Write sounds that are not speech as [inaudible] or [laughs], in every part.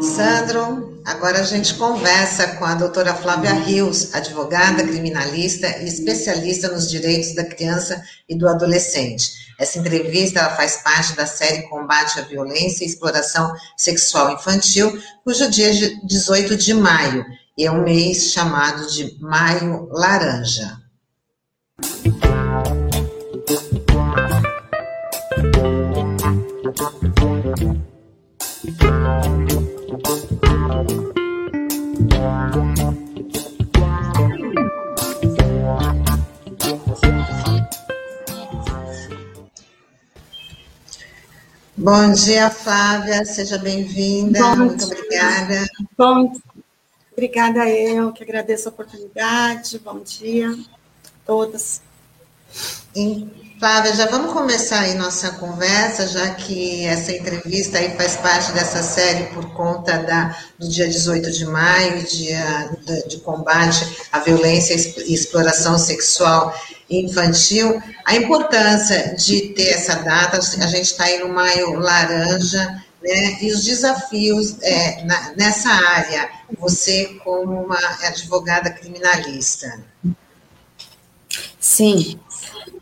Sandro, agora a gente conversa com a doutora Flávia Rios, advogada, criminalista e especialista nos direitos da criança e do adolescente. Essa entrevista ela faz parte da série Combate à Violência e Exploração Sexual Infantil, cujo dia é 18 de maio, e é um mês chamado de Maio Laranja. Bom dia, Flávia, seja bem-vinda, muito obrigada. Bom, obrigada eu, que agradeço a oportunidade, bom dia a todas. Flávia, já vamos começar aí nossa conversa, já que essa entrevista aí faz parte dessa série por conta da, do dia 18 de maio, dia de, combate à violência e exploração sexual infantil. A importância de ter essa data, a gente está aí no maio laranja, né, e os desafios é, na, nessa área, você como uma advogada criminalista. Sim,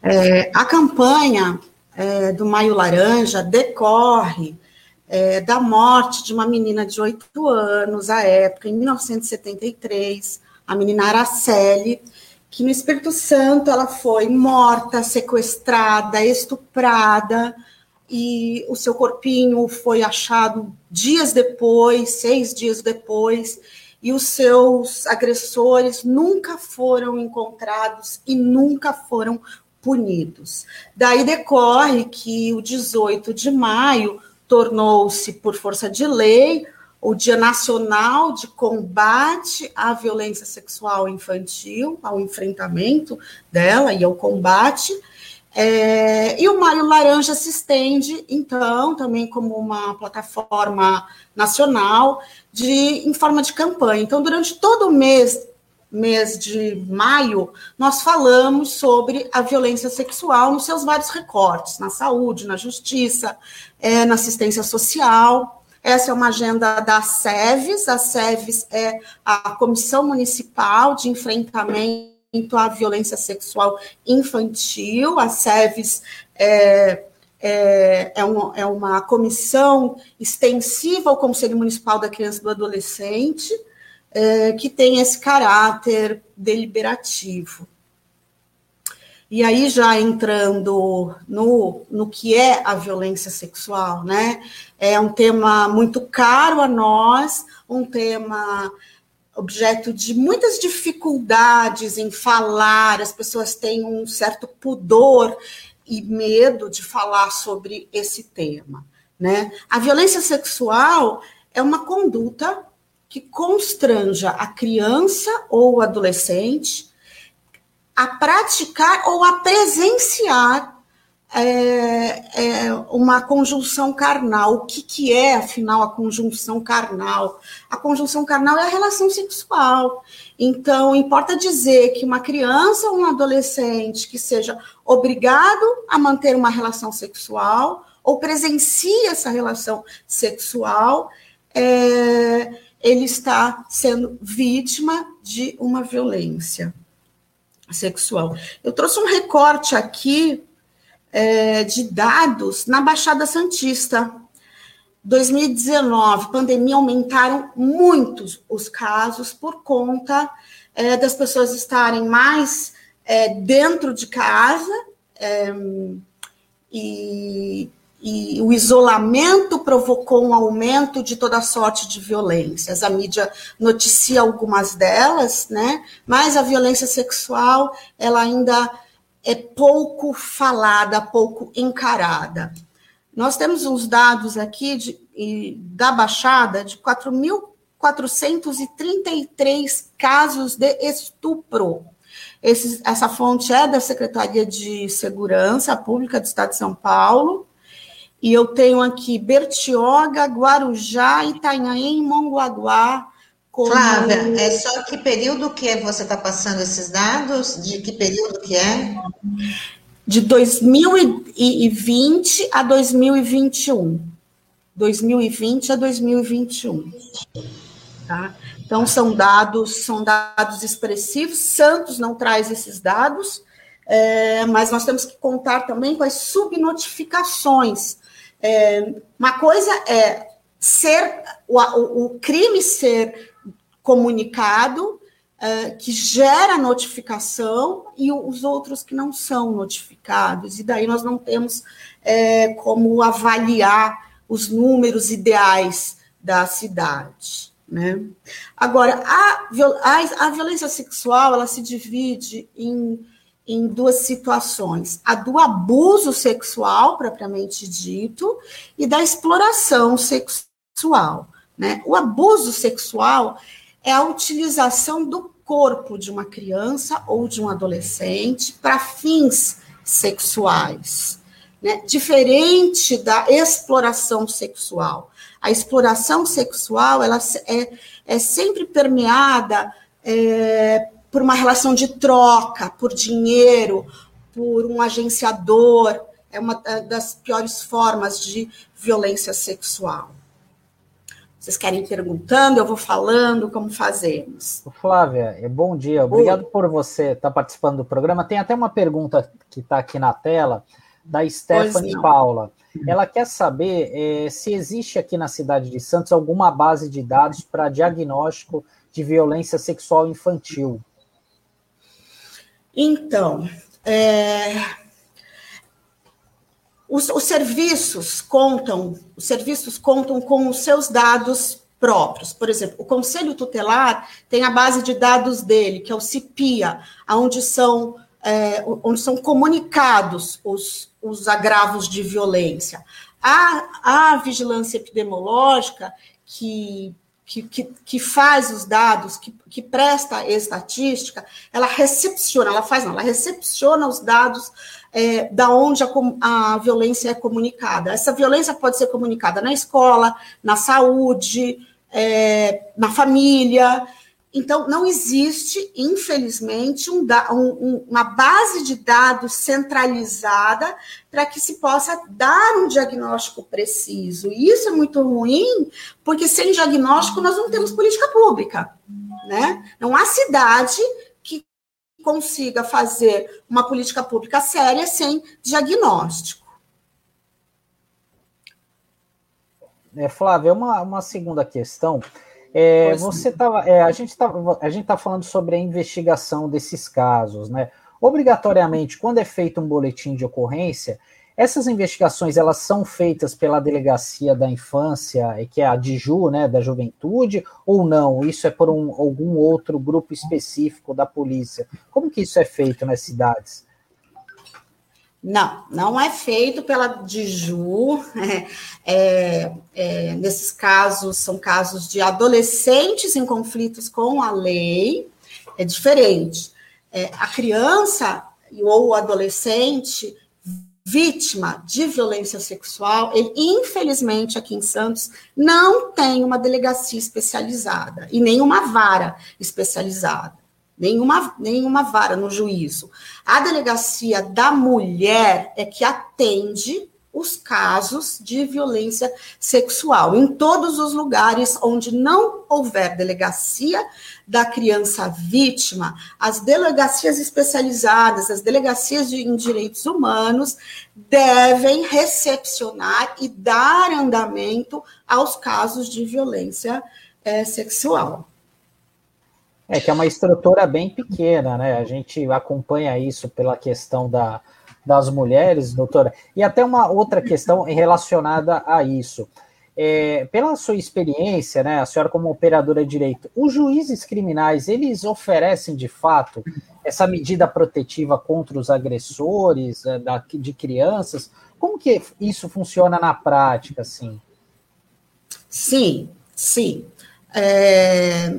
é, a campanha é, do Maio Laranja decorre é, da morte de uma menina de 8 anos, à época, em 1973, a menina Araceli, que no Espírito Santo ela foi morta, sequestrada, estuprada, e o seu corpinho foi achado dias depois, seis dias depois, e os seus agressores nunca foram encontrados e nunca foram punidos. Daí decorre que o 18 de maio tornou-se, por força de lei, o Dia Nacional de Combate à Violência Sexual Infantil, ao enfrentamento dela e ao combate. É, e o Maio Laranja se estende, então, também como uma plataforma nacional de, em forma de campanha. Então, durante todo o mês mês de maio, nós falamos sobre a violência sexual nos seus vários recortes, na saúde, na justiça, é, na assistência social. Essa é uma agenda da SEVES, a SEVES é a Comissão Municipal de Enfrentamento à Violência Sexual Infantil, a SEVES é, é, é, uma, é uma comissão extensiva ao Conselho Municipal da Criança e do Adolescente, é, que tem esse caráter deliberativo. E aí, já entrando no, no que é a violência sexual, né? É um tema muito caro a nós, um tema objeto de muitas dificuldades em falar, as pessoas têm um certo pudor e medo de falar sobre esse tema, né? A violência sexual é uma conduta que constranja a criança ou o adolescente a praticar ou a presenciar é, é, uma conjunção carnal. O que, que é, afinal, a conjunção carnal? A conjunção carnal é a relação sexual. Então, importa dizer que uma criança ou um adolescente que seja obrigado a manter uma relação sexual ou presencia essa relação sexual, é, ele está sendo vítima de uma violência sexual. Eu trouxe um recorte aqui é, de dados na Baixada Santista. 2019, pandemia, aumentaram muitos os casos por conta é, das pessoas estarem mais é, dentro de casa é, e e o isolamento provocou um aumento de toda sorte de violências. A mídia noticia algumas delas, né? Mas a violência sexual, ela ainda é pouco falada, pouco encarada. Nós temos uns dados aqui de, da Baixada de 4.433 casos de estupro. Esse, essa fonte é da Secretaria de Segurança Pública do Estado de São Paulo, e eu tenho aqui Bertioga, Guarujá, Itanhaém, Mongaguá. Como... Flávia, é só que período que é você está passando esses dados? De que período que é? De 2020 a 2021. 2020 a 2021. Tá? Então, são dados, são dados expressivos. Santos não traz esses dados, é, mas nós temos que contar também com as subnotificações. É, uma coisa é ser o, o, crime ser comunicado, é, que gera notificação, e os outros que não são notificados, e daí nós não temos é, como avaliar os números ideais da cidade. Né? Agora, a, a, a violência sexual ela se divide em, em duas situações: a do abuso sexual, propriamente dito, e da exploração sexual. Né? O abuso sexual é a utilização do corpo de uma criança ou de um adolescente para fins sexuais, né? diferente da exploração sexual. A exploração sexual ela é, é sempre permeada é, por uma relação de troca, por dinheiro, por um agenciador. É uma das piores formas de violência sexual. Vocês querem perguntando, eu vou falando, como fazemos? Flávia, é bom dia. Obrigado Oi. por você estar participando do programa. Tem até uma pergunta que está aqui na tela, da Stephanie Paula. Ela quer saber é, se existe aqui na cidade de Santos alguma base de dados para diagnóstico de violência sexual infantil. Então, é, os, os serviços contam, os serviços contam com os seus dados próprios. Por exemplo, o Conselho Tutelar tem a base de dados dele, que é o CIPIA, onde são, é, onde são comunicados os, os agravos de violência. A, a vigilância epidemiológica, que, que, que, que faz os dados, que, que presta estatística, ela recepciona, ela faz não, ela recepciona os dados é, da onde a, a violência é comunicada. Essa violência pode ser comunicada na escola, na saúde, é, na família. Então, não existe, infelizmente, um, um, uma base de dados centralizada para que se possa dar um diagnóstico preciso. E isso é muito ruim, porque sem diagnóstico nós não temos política pública. Né? Não há cidade consiga fazer uma política pública séria sem diagnóstico. É, Flávia, uma, uma segunda questão. É, você tava, é, a gente está a gente tá falando sobre a investigação desses casos, né? Obrigatoriamente, quando é feito um boletim de ocorrência, essas investigações elas são feitas pela delegacia da infância, que é a DIJU, né, da juventude, ou não? Isso é por um, algum outro grupo específico da polícia? Como que isso é feito nas cidades? Não, não é feito pela DIJU. [laughs] É, é, nesses casos, são casos de adolescentes em conflitos com a lei, é diferente. É, a criança ou o adolescente vítima de violência sexual, ele, infelizmente, aqui em Santos, não tem uma delegacia especializada e nenhuma vara especializada, nenhuma, nenhuma vara no juízo. A delegacia da mulher é que atende os casos de violência sexual. Em todos os lugares onde não houver delegacia da criança vítima, as delegacias especializadas, as delegacias de, em direitos humanos, devem recepcionar e dar andamento aos casos de violência é, sexual. É que é uma estrutura bem pequena, né? A gente acompanha isso pela questão da, das mulheres, doutora. E até uma outra questão relacionada a isso. É, pela sua experiência, né, a senhora como operadora de direito, os juízes criminais, eles oferecem de fato essa medida protetiva contra os agressores é, de crianças? Como que isso funciona na prática, assim? Sim, sim. É,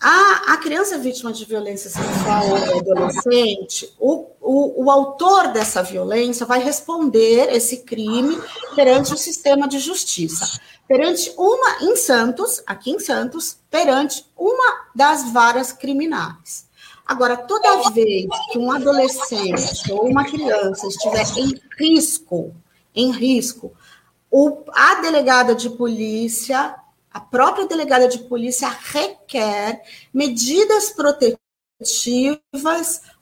a, a criança vítima de violência sexual ou adolescente, o, o, o autor dessa violência vai responder esse crime perante o sistema de justiça. Perante uma, em Santos, aqui em Santos, perante uma das varas criminais. Agora, toda vez que um adolescente ou uma criança estiver em risco, em risco, o, a delegada de polícia, a própria delegada de polícia requer medidas protetivas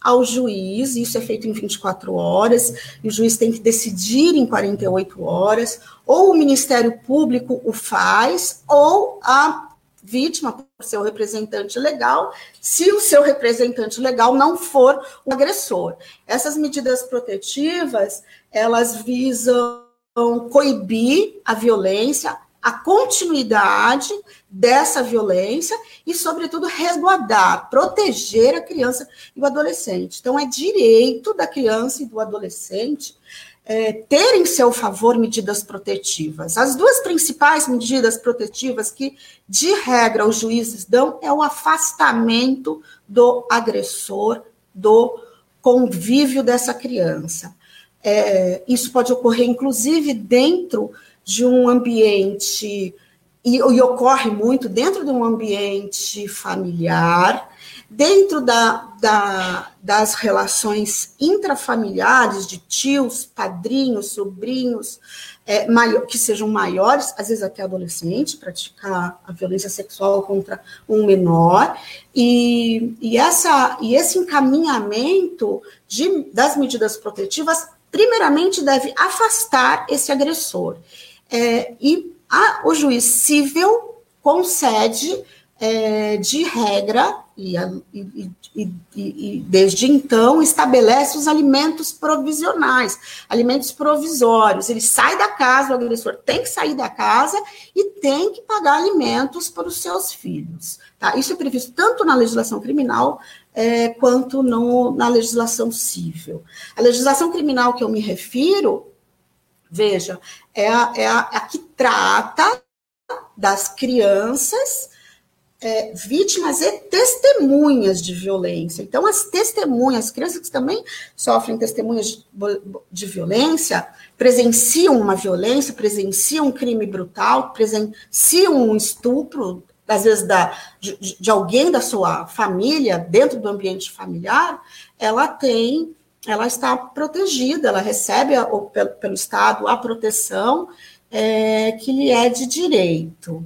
ao juiz, isso é feito em 24 horas, e o juiz tem que decidir em 48 horas, ou o Ministério Público o faz, ou a vítima, por seu representante legal, se o seu representante legal não for o agressor. Essas medidas protetivas, elas visam coibir a violência, a continuidade dessa violência e, sobretudo, resguardar, proteger a criança e o adolescente. Então, é direito da criança e do adolescente é, ter em seu favor medidas protetivas. As duas principais medidas protetivas que, de regra, os juízes dão é o afastamento do agressor do convívio dessa criança. É, isso pode ocorrer, inclusive, dentro de um ambiente, e, e, ocorre muito dentro de um ambiente familiar, dentro da, da, das relações intrafamiliares de tios, padrinhos, sobrinhos, é, maior, que sejam maiores, às vezes até adolescente, praticar a violência sexual contra um menor, e, e, essa, e esse encaminhamento de, das medidas protetivas, primeiramente deve afastar esse agressor é, e a, o juiz civil concede, é, de regra, e, e, e, e, desde então estabelece os alimentos provisionais, alimentos provisórios. Ele sai da casa, o agressor tem que sair da casa e tem que pagar alimentos para os seus filhos. Tá? Isso é previsto tanto na legislação criminal é, quanto no, na legislação civil. A legislação criminal que eu me refiro Veja, é a, é a, a que trata das crianças é, vítimas e testemunhas de violência. Então, as testemunhas, as crianças que também sofrem testemunhas de, de, violência, presenciam uma violência, presenciam um crime brutal, presenciam um estupro, às vezes da, de, de alguém da sua família, dentro do ambiente familiar, ela tem ela está protegida, ela recebe a, pelo, pelo, Estado a proteção é, que lhe é de direito.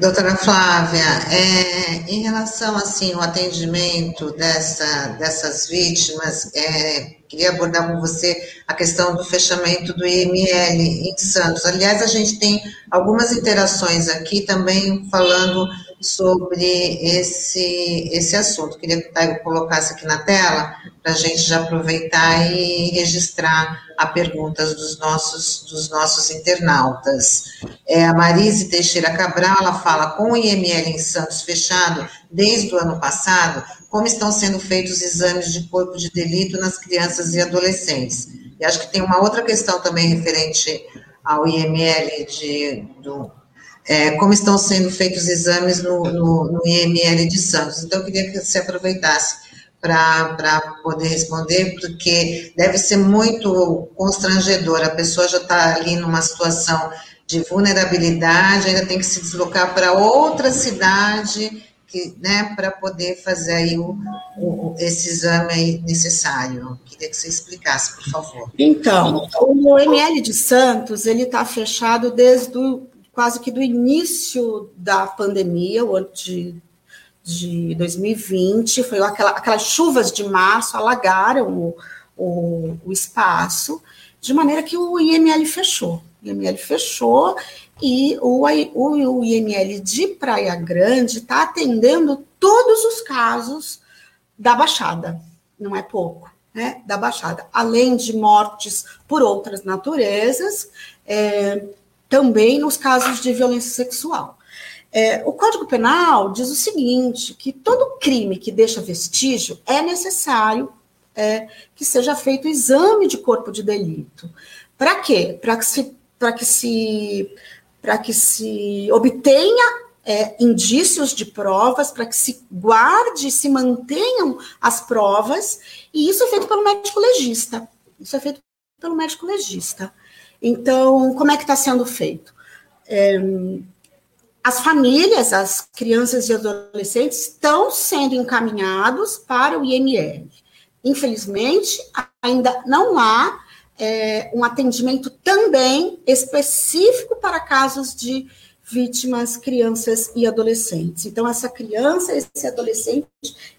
Doutora Flávia, é, em relação assim ao atendimento dessa, dessas vítimas, é, queria abordar com você a questão do fechamento do IML em Santos. Aliás, a gente tem algumas interações aqui também falando sobre esse, esse assunto. Queria que o colocasse aqui na tela para a gente já aproveitar e registrar a perguntas dos nossos, dos nossos internautas. É, a Marise Teixeira Cabral, ela fala, com o IML em Santos fechado desde o ano passado, como estão sendo feitos os exames de corpo de delito nas crianças e adolescentes? E acho que tem uma outra questão também referente ao IML de, do, é, como estão sendo feitos os exames no, no, no, IML de Santos. Então, eu queria que você aproveitasse para poder responder, porque deve ser muito constrangedor. A pessoa já está ali numa situação de vulnerabilidade, ainda tem que se deslocar para outra cidade, né, para poder fazer aí o, o, esse exame necessário. Queria que você explicasse, por favor. Então, o ML de Santos, ele está fechado desde o, quase que do início da pandemia, o ano de de 2020, foi aquela, aquelas chuvas de março alagaram o, o, o espaço, de maneira que o IML fechou. O IML fechou e o, o, o IML de Praia Grande está atendendo todos os casos da Baixada, não é pouco, né? Da Baixada, além de mortes por outras naturezas, é, também nos casos de violência sexual. É, o Código Penal diz o seguinte: que todo crime que deixa vestígio é necessário é, que seja feito exame de corpo de delito. Para quê? Para que se para que se para que se obtenha é, indícios de provas, para que se guarde, se mantenham as provas, e isso é feito pelo médico legista. Isso é feito pelo médico legista. Então, como é que está sendo feito? É, as famílias, as crianças e adolescentes estão sendo encaminhados para o IML. Infelizmente, ainda não há é, um atendimento também específico para casos de vítimas, crianças e adolescentes. Então, essa criança, esse adolescente,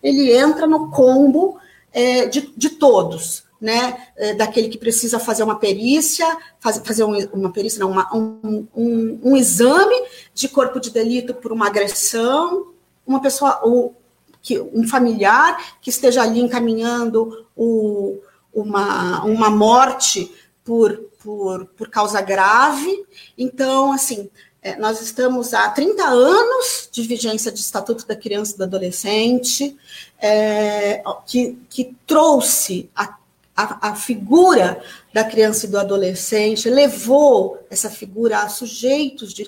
ele entra no combo é, de, de todos, né? É, daquele que precisa fazer uma perícia, faz, fazer um, uma perícia, não, uma, um, um, um, exame de corpo de delito por uma agressão, uma pessoa, ou que, um familiar que esteja ali encaminhando o, uma, uma morte por, por, por causa grave. Então, assim, é, nós estamos há 30 anos de vigência de Estatuto da Criança e do Adolescente, é, que, que trouxe a, a, a, figura da criança e do adolescente, levou essa figura a sujeitos de,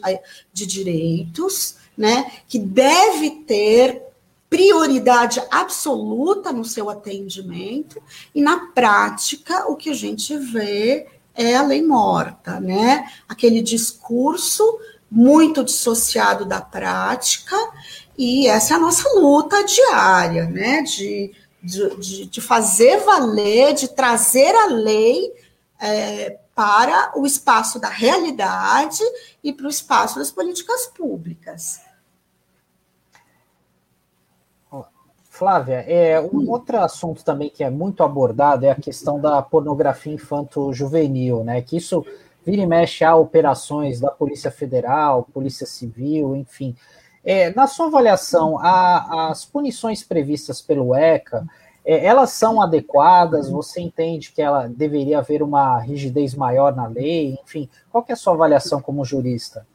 de direitos, né, que deve ter prioridade absoluta no seu atendimento, e na prática o que a gente vê é a lei morta, né? Aquele discurso muito dissociado da prática, e essa é a nossa luta diária, né? De, de, de fazer valer, de trazer a lei é, para o espaço da realidade e para o espaço das políticas públicas. Flávia, é, um hum. outro assunto também que é muito abordado é a questão da pornografia infanto-juvenil, né? Que isso vira e mexe a operações da Polícia Federal, Polícia Civil, enfim. É, na sua avaliação, a, as punições previstas pelo ECA, é, elas são adequadas? Você entende que ela deveria haver uma rigidez maior na lei? Enfim, qual é a sua avaliação como jurista?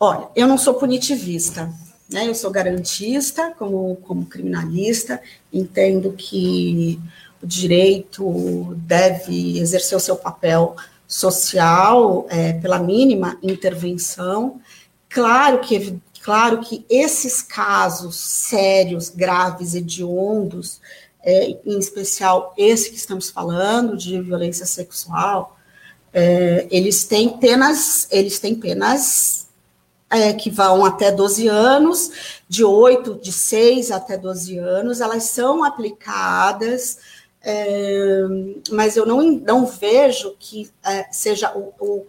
Olha, eu não sou punitivista, né? Eu sou garantista como, como criminalista, entendo que o direito deve exercer o seu papel social é, pela mínima intervenção. Claro que, claro que esses casos sérios, graves, hediondos, é, em especial esse que estamos falando de violência sexual, é, eles têm penas, eles têm penas é, que vão até 12 anos, de 8, de 6 até 12 anos, elas são aplicadas é, mas eu não, não vejo que é, seja o, o,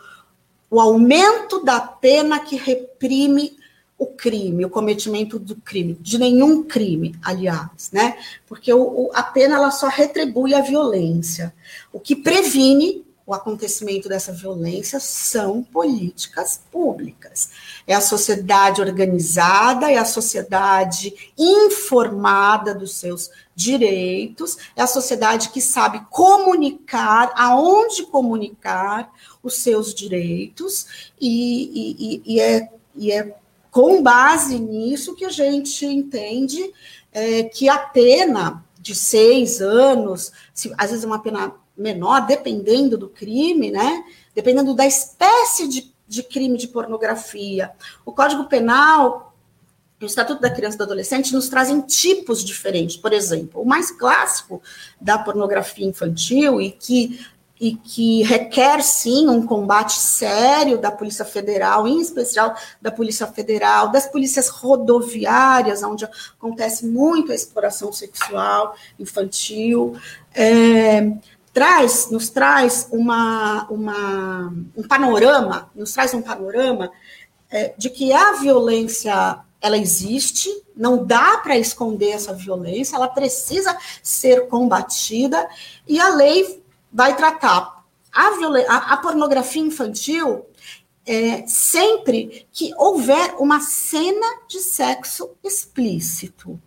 o, aumento da pena que reprime o crime, o cometimento do crime, de nenhum crime, aliás, né? Porque o, a pena ela só retribui a violência. O que previne o acontecimento dessa violência são políticas públicas. É a sociedade organizada, é a sociedade informada dos seus direitos, é a sociedade que sabe comunicar, aonde comunicar os seus direitos, e, e, e, é, e é com base nisso que a gente entende é, que a pena de seis anos, se, às vezes uma pena menor, dependendo do crime, né? Dependendo da espécie de, de crime de pornografia. O Código Penal o Estatuto da Criança e do Adolescente nos trazem tipos diferentes. Por exemplo, o mais clássico da pornografia infantil e que e que requer sim um combate sério da Polícia Federal, em especial da Polícia Federal, das polícias rodoviárias, onde acontece muito a exploração sexual infantil. É, traz, nos traz uma, uma, um panorama, nos traz um panorama é, de que a violência ela existe, não dá para esconder essa violência, ela precisa ser combatida e a lei vai tratar a, a, a pornografia infantil é, sempre que houver uma cena de sexo explícito.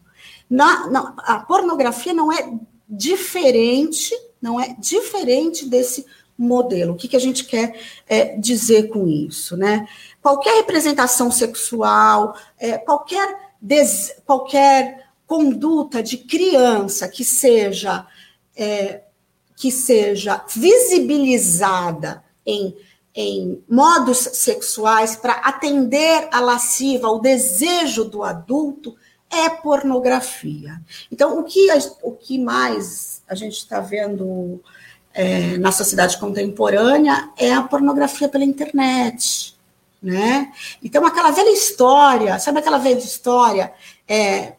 Na, na, a pornografia não é diferente não é diferente desse modelo. O que, que a gente quer é, dizer com isso? Né? Qualquer representação sexual, é, qualquer, des, qualquer conduta de criança que seja, é, que seja visibilizada em, em modos sexuais para atender a lasciva, ao desejo do adulto, é pornografia. Então, o que, o que mais a gente está vendo é, na sociedade contemporânea é a pornografia pela internet. Né? Então, aquela velha história, sabe aquela velha história? É,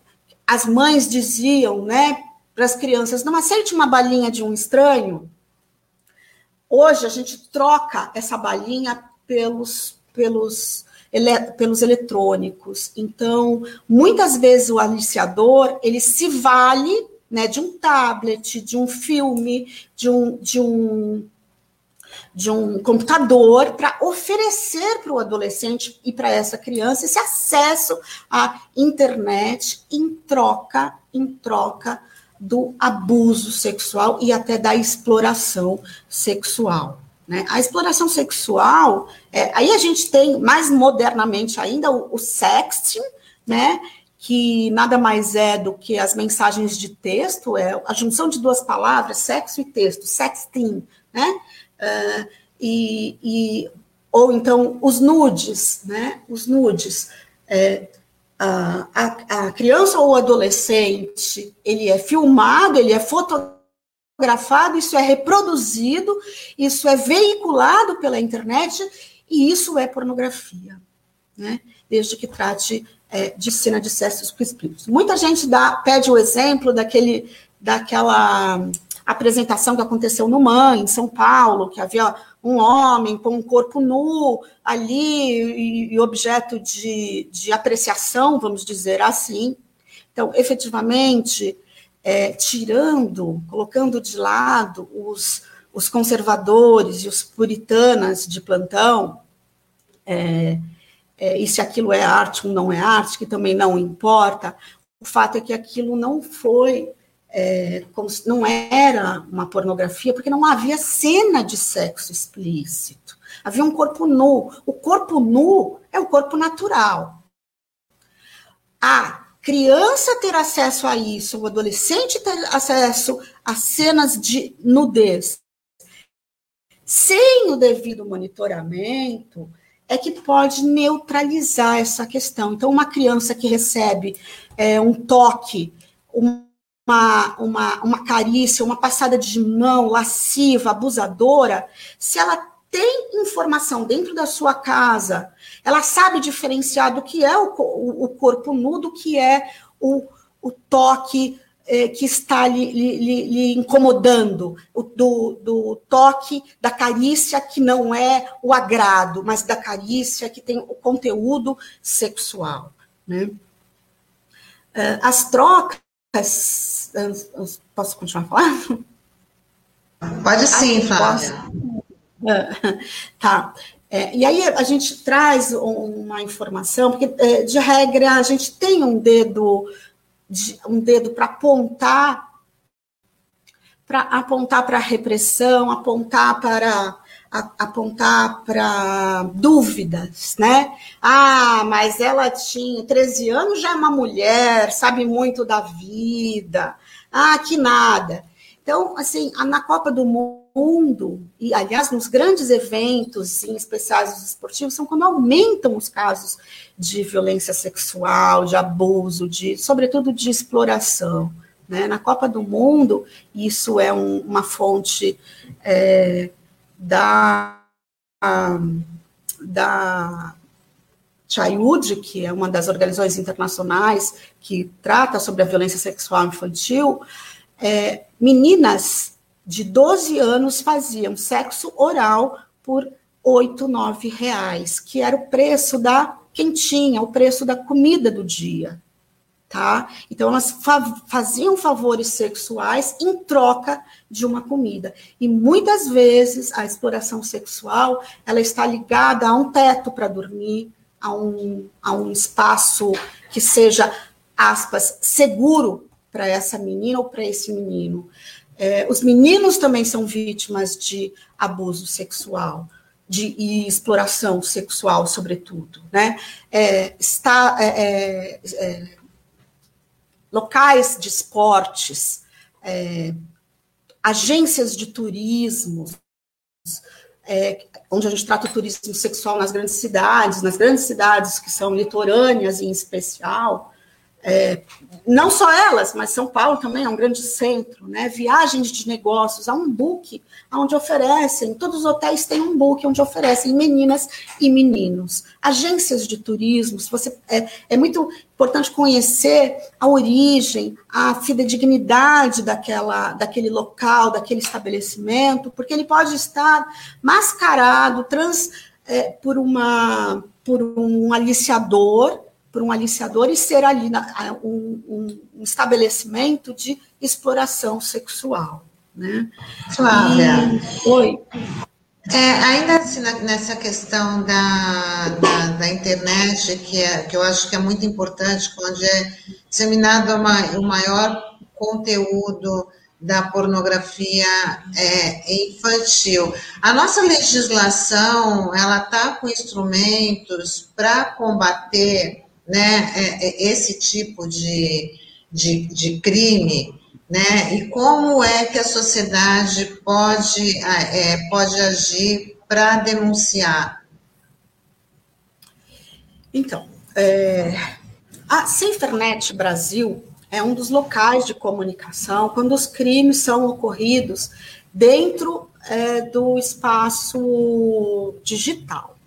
as mães diziam né, para as crianças: não aceite uma balinha de um estranho, hoje a gente troca essa balinha pelos, pelos, ele, pelos eletrônicos. Então, muitas vezes o aliciador ele se vale né, de um tablet, de um filme, de um, de um, de um computador para oferecer para o adolescente e para essa criança esse acesso à internet em troca, em troca do abuso sexual e até da exploração sexual. Né? A exploração sexual, é, aí a gente tem mais modernamente ainda o, o sexting, né? que nada mais é do que as mensagens de texto, é a junção de duas palavras, sexo e texto, sexting, né? Uh, e, e, ou então os nudes, né? Os nudes. É, a, a, criança ou adolescente, ele é filmado, ele é fotografado, isso é reproduzido, isso é veiculado pela internet, e isso é pornografia, né? Desde que trate é, de cena de sexo explícitos. Muita gente dá, pede o exemplo daquele, daquela apresentação que aconteceu no MAN, em São Paulo, que havia um homem com um corpo nu ali e, objeto de, de apreciação, vamos dizer assim. Então, efetivamente, é, tirando, colocando de lado os, os conservadores e os puritanas de plantão, é, é, e se aquilo é arte ou não é arte, que também não importa. O fato é que aquilo não foi, é, não era uma pornografia, porque não havia cena de sexo explícito. Havia um corpo nu. O corpo nu é o corpo natural. A criança ter acesso a isso, o adolescente ter acesso a cenas de nudez, sem o devido monitoramento, é que pode neutralizar essa questão. Então, uma criança que recebe é, um toque, uma, uma, uma carícia, uma passada de mão lasciva, abusadora, se ela tem informação dentro da sua casa, ela sabe diferenciar do que é o, o, o corpo nu, do que é o, o toque é, que está lhe, lhe, lhe incomodando, o, do, do toque, da carícia que não é o agrado, mas da carícia que tem o conteúdo sexual. Né? É, as trocas. Posso continuar falando? Pode sim, Flávia. Tá. É, e aí a gente traz uma informação, porque é, de regra a gente tem um dedo de, um dedo para apontar para apontar para a repressão, apontar para apontar para dúvidas, né? Ah, mas ela tinha 13 anos, já é uma mulher, sabe muito da vida. Ah, que nada. Então, assim, na Copa do Mundo, e aliás, nos grandes eventos, em especiais esportivos, são quando aumentam os casos de violência sexual, de abuso, de, sobretudo de exploração. Né? Na Copa do Mundo, isso é um, uma fonte é, da, da Chayud, que é uma das organizações internacionais que trata sobre a violência sexual infantil, é, meninas de 12 anos faziam sexo oral por 8, 9 reais, que era o preço da quentinha, o preço da comida do dia. Tá? Então, elas fa faziam favores sexuais em troca de uma comida. E muitas vezes a exploração sexual ela está ligada a um teto para dormir, a um, a um espaço que seja, aspas, seguro para essa menina ou para esse menino. É, os meninos também são vítimas de abuso sexual de, e exploração sexual, sobretudo, né? É, está, é, é, é locais de esportes, é, agências de turismo, é, onde a gente trata o turismo sexual nas grandes cidades, nas grandes cidades que são litorâneas em especial, é, não só elas, mas São Paulo também é um grande centro, né? Viagens de negócios, há um book onde oferecem, todos os hotéis têm um book onde oferecem meninas e meninos. Agências de turismo, você é, é muito importante conhecer a origem, a fidedignidade daquela, daquele local, daquele estabelecimento, porque ele pode estar mascarado, trans, é, por uma por um aliciador por um aliciador e ser ali na, um, um, estabelecimento de exploração sexual. Né? Flávia. E, oi. É, ainda assim, nessa questão da, da, da, internet, que, é, que eu acho que é muito importante, quando é disseminado o maior conteúdo da pornografia é, infantil. A nossa legislação, ela está com instrumentos para combater né, é, é esse tipo de, de, de crime, né, e como é que a sociedade pode, é, pode agir para denunciar? Então, é, a SaferNet Brasil é um dos locais de comunicação quando os crimes são ocorridos dentro é, do espaço digital.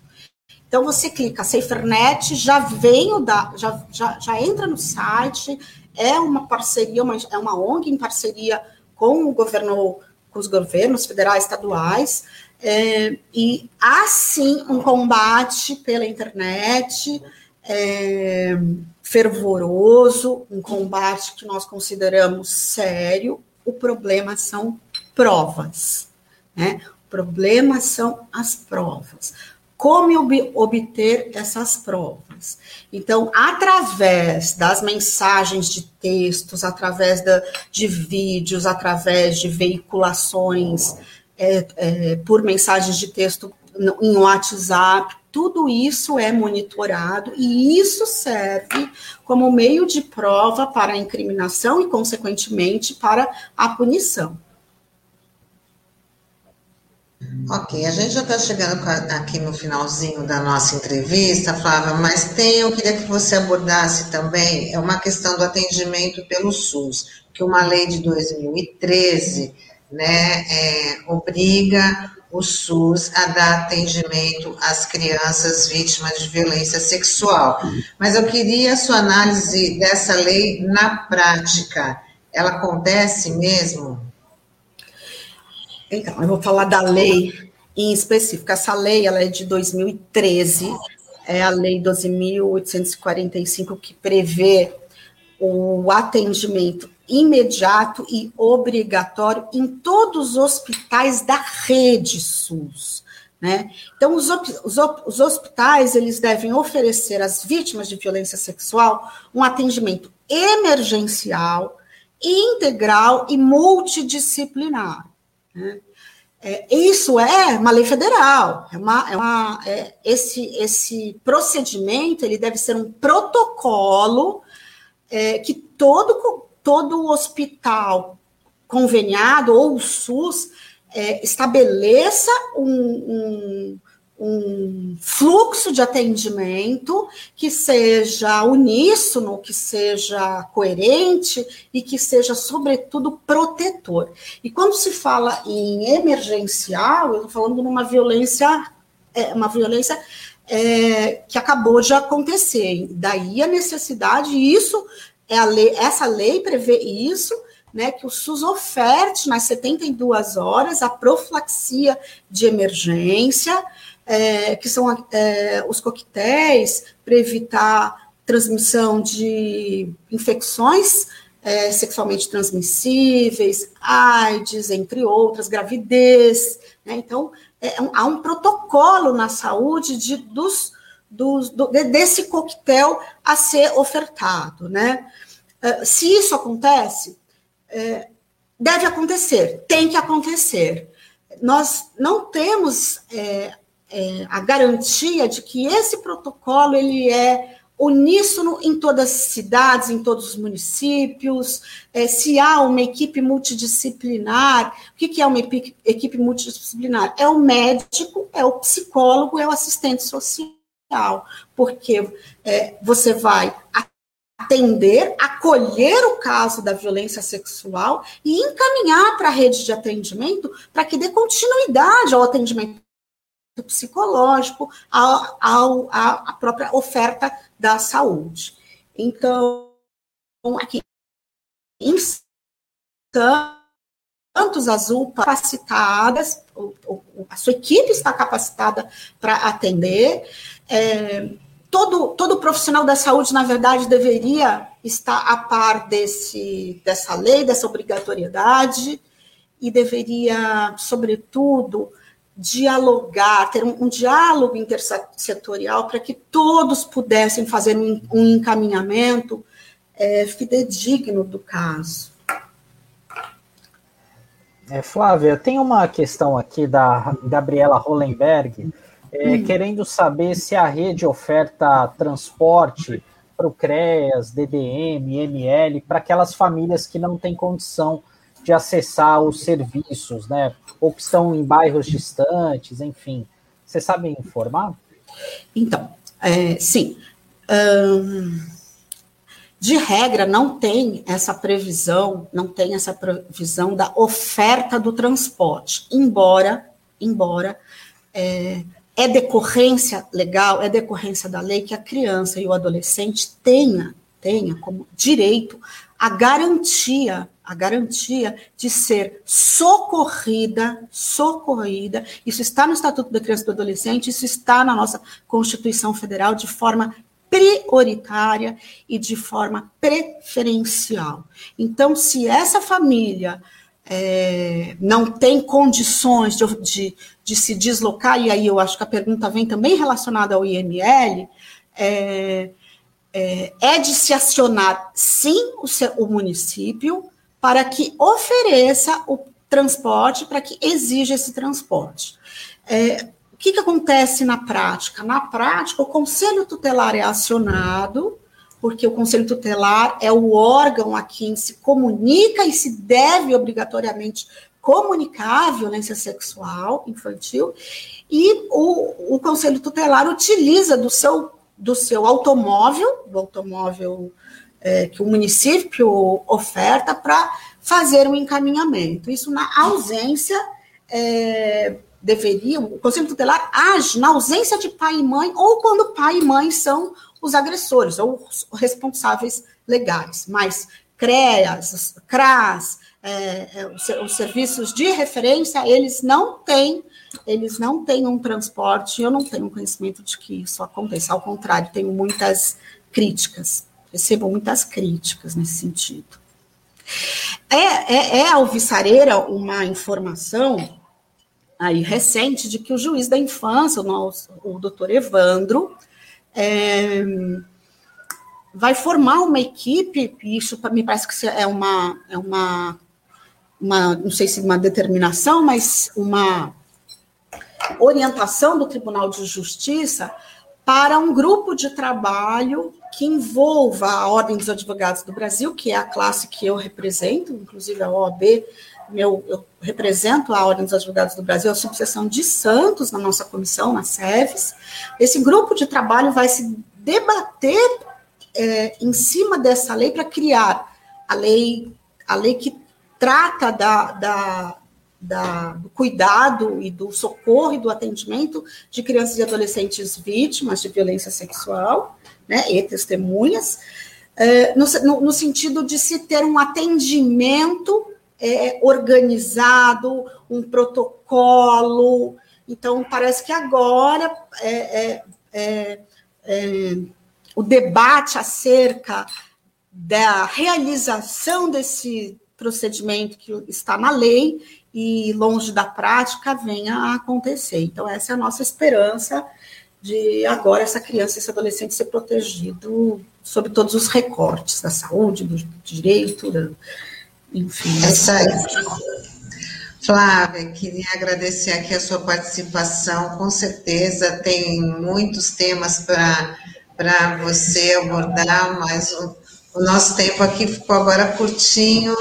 Então você clica SaferNet, já vem o da, já, já, já entra no site, é uma parceria, uma, é uma ONG em parceria com o governo, com os governos federais, estaduais, é, e há sim um combate pela internet é, fervoroso, um combate que nós consideramos sério. O problema são provas, né? O problema são as provas como ob obter essas provas. Então, através das mensagens de textos, através da, de vídeos, através de veiculações é, é, por mensagens de texto em WhatsApp, tudo isso é monitorado e isso serve como meio de prova para a incriminação e, consequentemente, para a punição. Ok, a gente já está chegando aqui no finalzinho da nossa entrevista, Flávia, mas tem, eu queria que você abordasse também é uma questão do atendimento pelo SUS, que uma lei de 2013 né, é, obriga o SUS a dar atendimento às crianças vítimas de violência sexual. Mas eu queria a sua análise dessa lei na prática. Ela acontece mesmo? Então, eu vou falar da lei em específico. Essa lei ela é de 2013, é a Lei 12.845, que prevê o atendimento imediato e obrigatório em todos os hospitais da rede SUS. Né? Então, os, os, os hospitais eles devem oferecer às vítimas de violência sexual um atendimento emergencial, integral e multidisciplinar. Né? É, isso é uma lei federal, é uma, é uma é, esse, esse procedimento ele deve ser um protocolo é, que todo, todo hospital conveniado ou o SUS é, estabeleça um, um, um fluxo de atendimento que seja uníssono, que seja coerente e que seja, sobretudo, protetor. E quando se fala em emergencial, eu estou falando numa violência, é, uma violência é, que acabou de acontecer. Daí a necessidade, isso é a lei, essa lei prevê isso, né, que o SUS oferte nas 72 horas a profilaxia de emergência, é, que são é, os coquetéis para evitar transmissão de infecções é, sexualmente transmissíveis, AIDS, entre outras, gravidez. Né? Então, é, um, há um protocolo na saúde de, dos, dos, do, desse coquetel a ser ofertado. Né? É, se isso acontece, é, deve acontecer, tem que acontecer. Nós não temos é, a garantia de que esse protocolo ele é uníssono em todas as cidades, em todos os municípios, é, se há uma equipe multidisciplinar, o que, que é uma equipe multidisciplinar? É o médico, é o psicólogo, é o assistente social, porque é, você vai atender, acolher o caso da violência sexual e encaminhar para a rede de atendimento para que dê continuidade ao atendimento psicológico, ao, ao, à própria oferta da saúde. Então, aqui, em Santos, UPA capacitadas, a sua equipe está capacitada para atender, é, todo, todo profissional da saúde, na verdade, deveria estar a par desse, dessa lei, dessa obrigatoriedade, e deveria, sobretudo, dialogar, ter um, um diálogo intersetorial para que todos pudessem fazer um, um encaminhamento é, fidedigno do caso. É, Flávia, tem uma questão aqui da Gabriela Hollenberg, é, hum. querendo saber se a rede oferta transporte para o CREAS, DDM, ML, para aquelas famílias que não têm condição de acessar os serviços, né? Ou que estão em bairros distantes, enfim. Você sabe informar? Então, é, sim. de regra, não tem essa previsão, não tem essa previsão da oferta do transporte, embora, embora é, é decorrência legal, é decorrência da lei que a criança e o adolescente tenha, tenha como direito a garantia, a garantia de ser socorrida, socorrida. Isso está no Estatuto da Criança e do Adolescente, isso está na nossa Constituição Federal de forma prioritária e de forma preferencial. Então, se essa família é, não tem condições de, de, de, se deslocar, e aí eu acho que a pergunta vem também relacionada ao IML, é, é, é de se acionar, sim, o, o município para que ofereça o transporte, para que exija esse transporte. É, o que, que acontece na prática? Na prática, o conselho tutelar é acionado, porque o Conselho Tutelar é o órgão a quem se comunica e se deve obrigatoriamente comunicar a violência sexual infantil, e o, o Conselho Tutelar utiliza do seu, do seu automóvel, do automóvel é, que o município oferta, para fazer um encaminhamento. Isso na ausência. É, deveria, o Conselho Tutelar age na ausência de pai e mãe, ou quando pai e mãe são os agressores ou os responsáveis legais. Mas CREAS, CRAS, é, é, os, os, serviços de referência, eles não têm, eles não têm um transporte, eu não tenho conhecimento de que isso aconteça, ao contrário, tenho muitas críticas, recebo muitas críticas nesse sentido. É, é, é uma informação aí recente de que o juiz da infância, o, nosso, o doutor Evandro, é, vai formar uma equipe, e isso me parece que é uma, é uma, uma, não sei se uma determinação, mas uma orientação do Tribunal de Justiça para um grupo de trabalho que envolva a Ordem dos Advogados do Brasil, que é a classe que eu represento, inclusive a OAB, meu, eu represento a Ordem dos Advogados do Brasil, a subseção de Santos, na nossa comissão, na SEVES. Esse grupo de trabalho vai se debater é, em cima dessa lei para criar a lei, a lei que trata da, da, da, do cuidado e do socorro e do atendimento de crianças e adolescentes vítimas de violência sexual, né, e testemunhas, é, no, no, sentido de se ter um atendimento é, organizado, um protocolo. Então, parece que agora é, é, o debate acerca da realização desse procedimento que está na lei e longe da prática venha a acontecer. Então, essa é a nossa esperança de agora essa criança, esse adolescente ser protegido sob todos os recortes da saúde, do direito, da, enfim. É isso aí. Flávia, queria agradecer aqui a sua participação. Com certeza tem muitos temas para você abordar, mas o, o nosso tempo aqui ficou agora curtinho.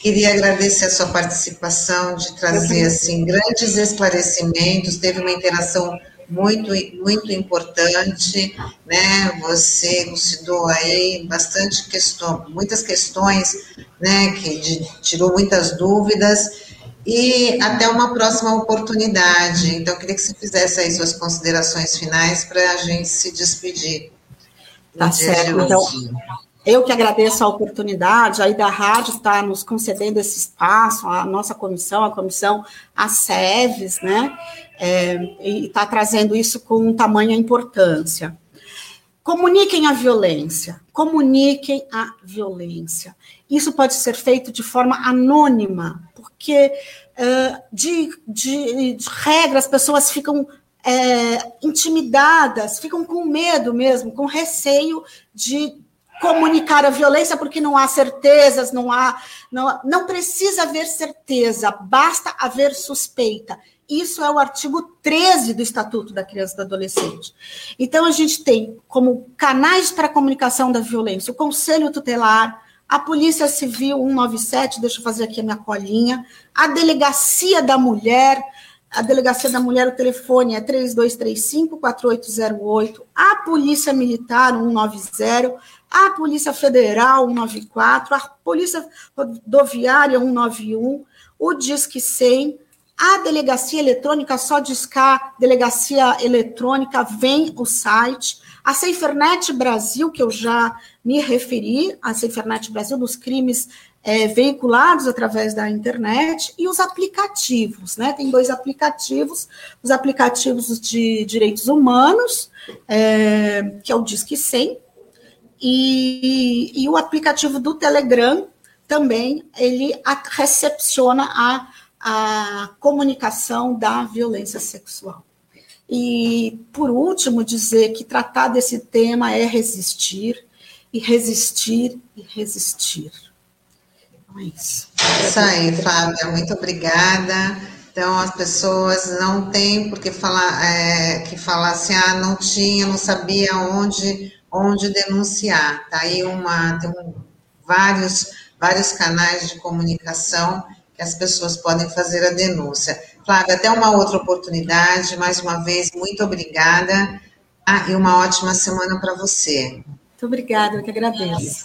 Queria agradecer a sua participação, de trazer assim grandes esclarecimentos. Teve uma interação muito, muito importante, né? Você elucidou aí bastante questão, muitas questões, né? Que de, tirou muitas dúvidas e até uma próxima oportunidade. Então, eu queria que você fizesse aí suas considerações finais para a gente se despedir. Tá certo. Então, eu que agradeço a oportunidade aí da rádio estar nos concedendo esse espaço, a nossa comissão, a comissão ASEVES, né? É, e está trazendo isso com tamanha importância. Comuniquem a violência, comuniquem a violência. Isso pode ser feito de forma anônima, porque de, de, de regra as pessoas ficam é, intimidadas, ficam com medo mesmo, com receio de comunicar a violência porque não há certezas, não há, não, não precisa haver certeza, basta haver suspeita. Isso é o artigo 13 do Estatuto da Criança e do Adolescente. Então, a gente tem como canais para comunicação da violência o Conselho Tutelar, a Polícia Civil 197, deixa eu fazer aqui a minha colinha, a Delegacia da Mulher, a Delegacia da Mulher, o telefone é 3235-4808, a Polícia Militar 190, a Polícia Federal 194, a Polícia Rodoviária 191, o Disque 100, a Delegacia Eletrônica, só discar Delegacia Eletrônica, vem o site, a SaferNet Brasil, que eu já me referi, a SaferNet Brasil dos crimes é, veiculados através da internet, e os aplicativos, né? Tem dois aplicativos, os aplicativos de direitos humanos, é, que é o Disque 100, e, e o aplicativo do Telegram também ele recepciona a, a comunicação da violência sexual. E, por último, dizer que tratar desse tema é resistir, e resistir, e resistir. Então é isso. Isso aí, Fábia, muito obrigada. Então, as pessoas não têm porque falar, é, que falar assim, ah, não tinha, não sabia onde onde denunciar. Tá aí uma, tem um, vários, vários canais de comunicação que as pessoas podem fazer a denúncia. Flávia, até uma outra oportunidade, mais uma vez, muito obrigada ah, e uma ótima semana para você. Muito obrigada, eu que agradeço.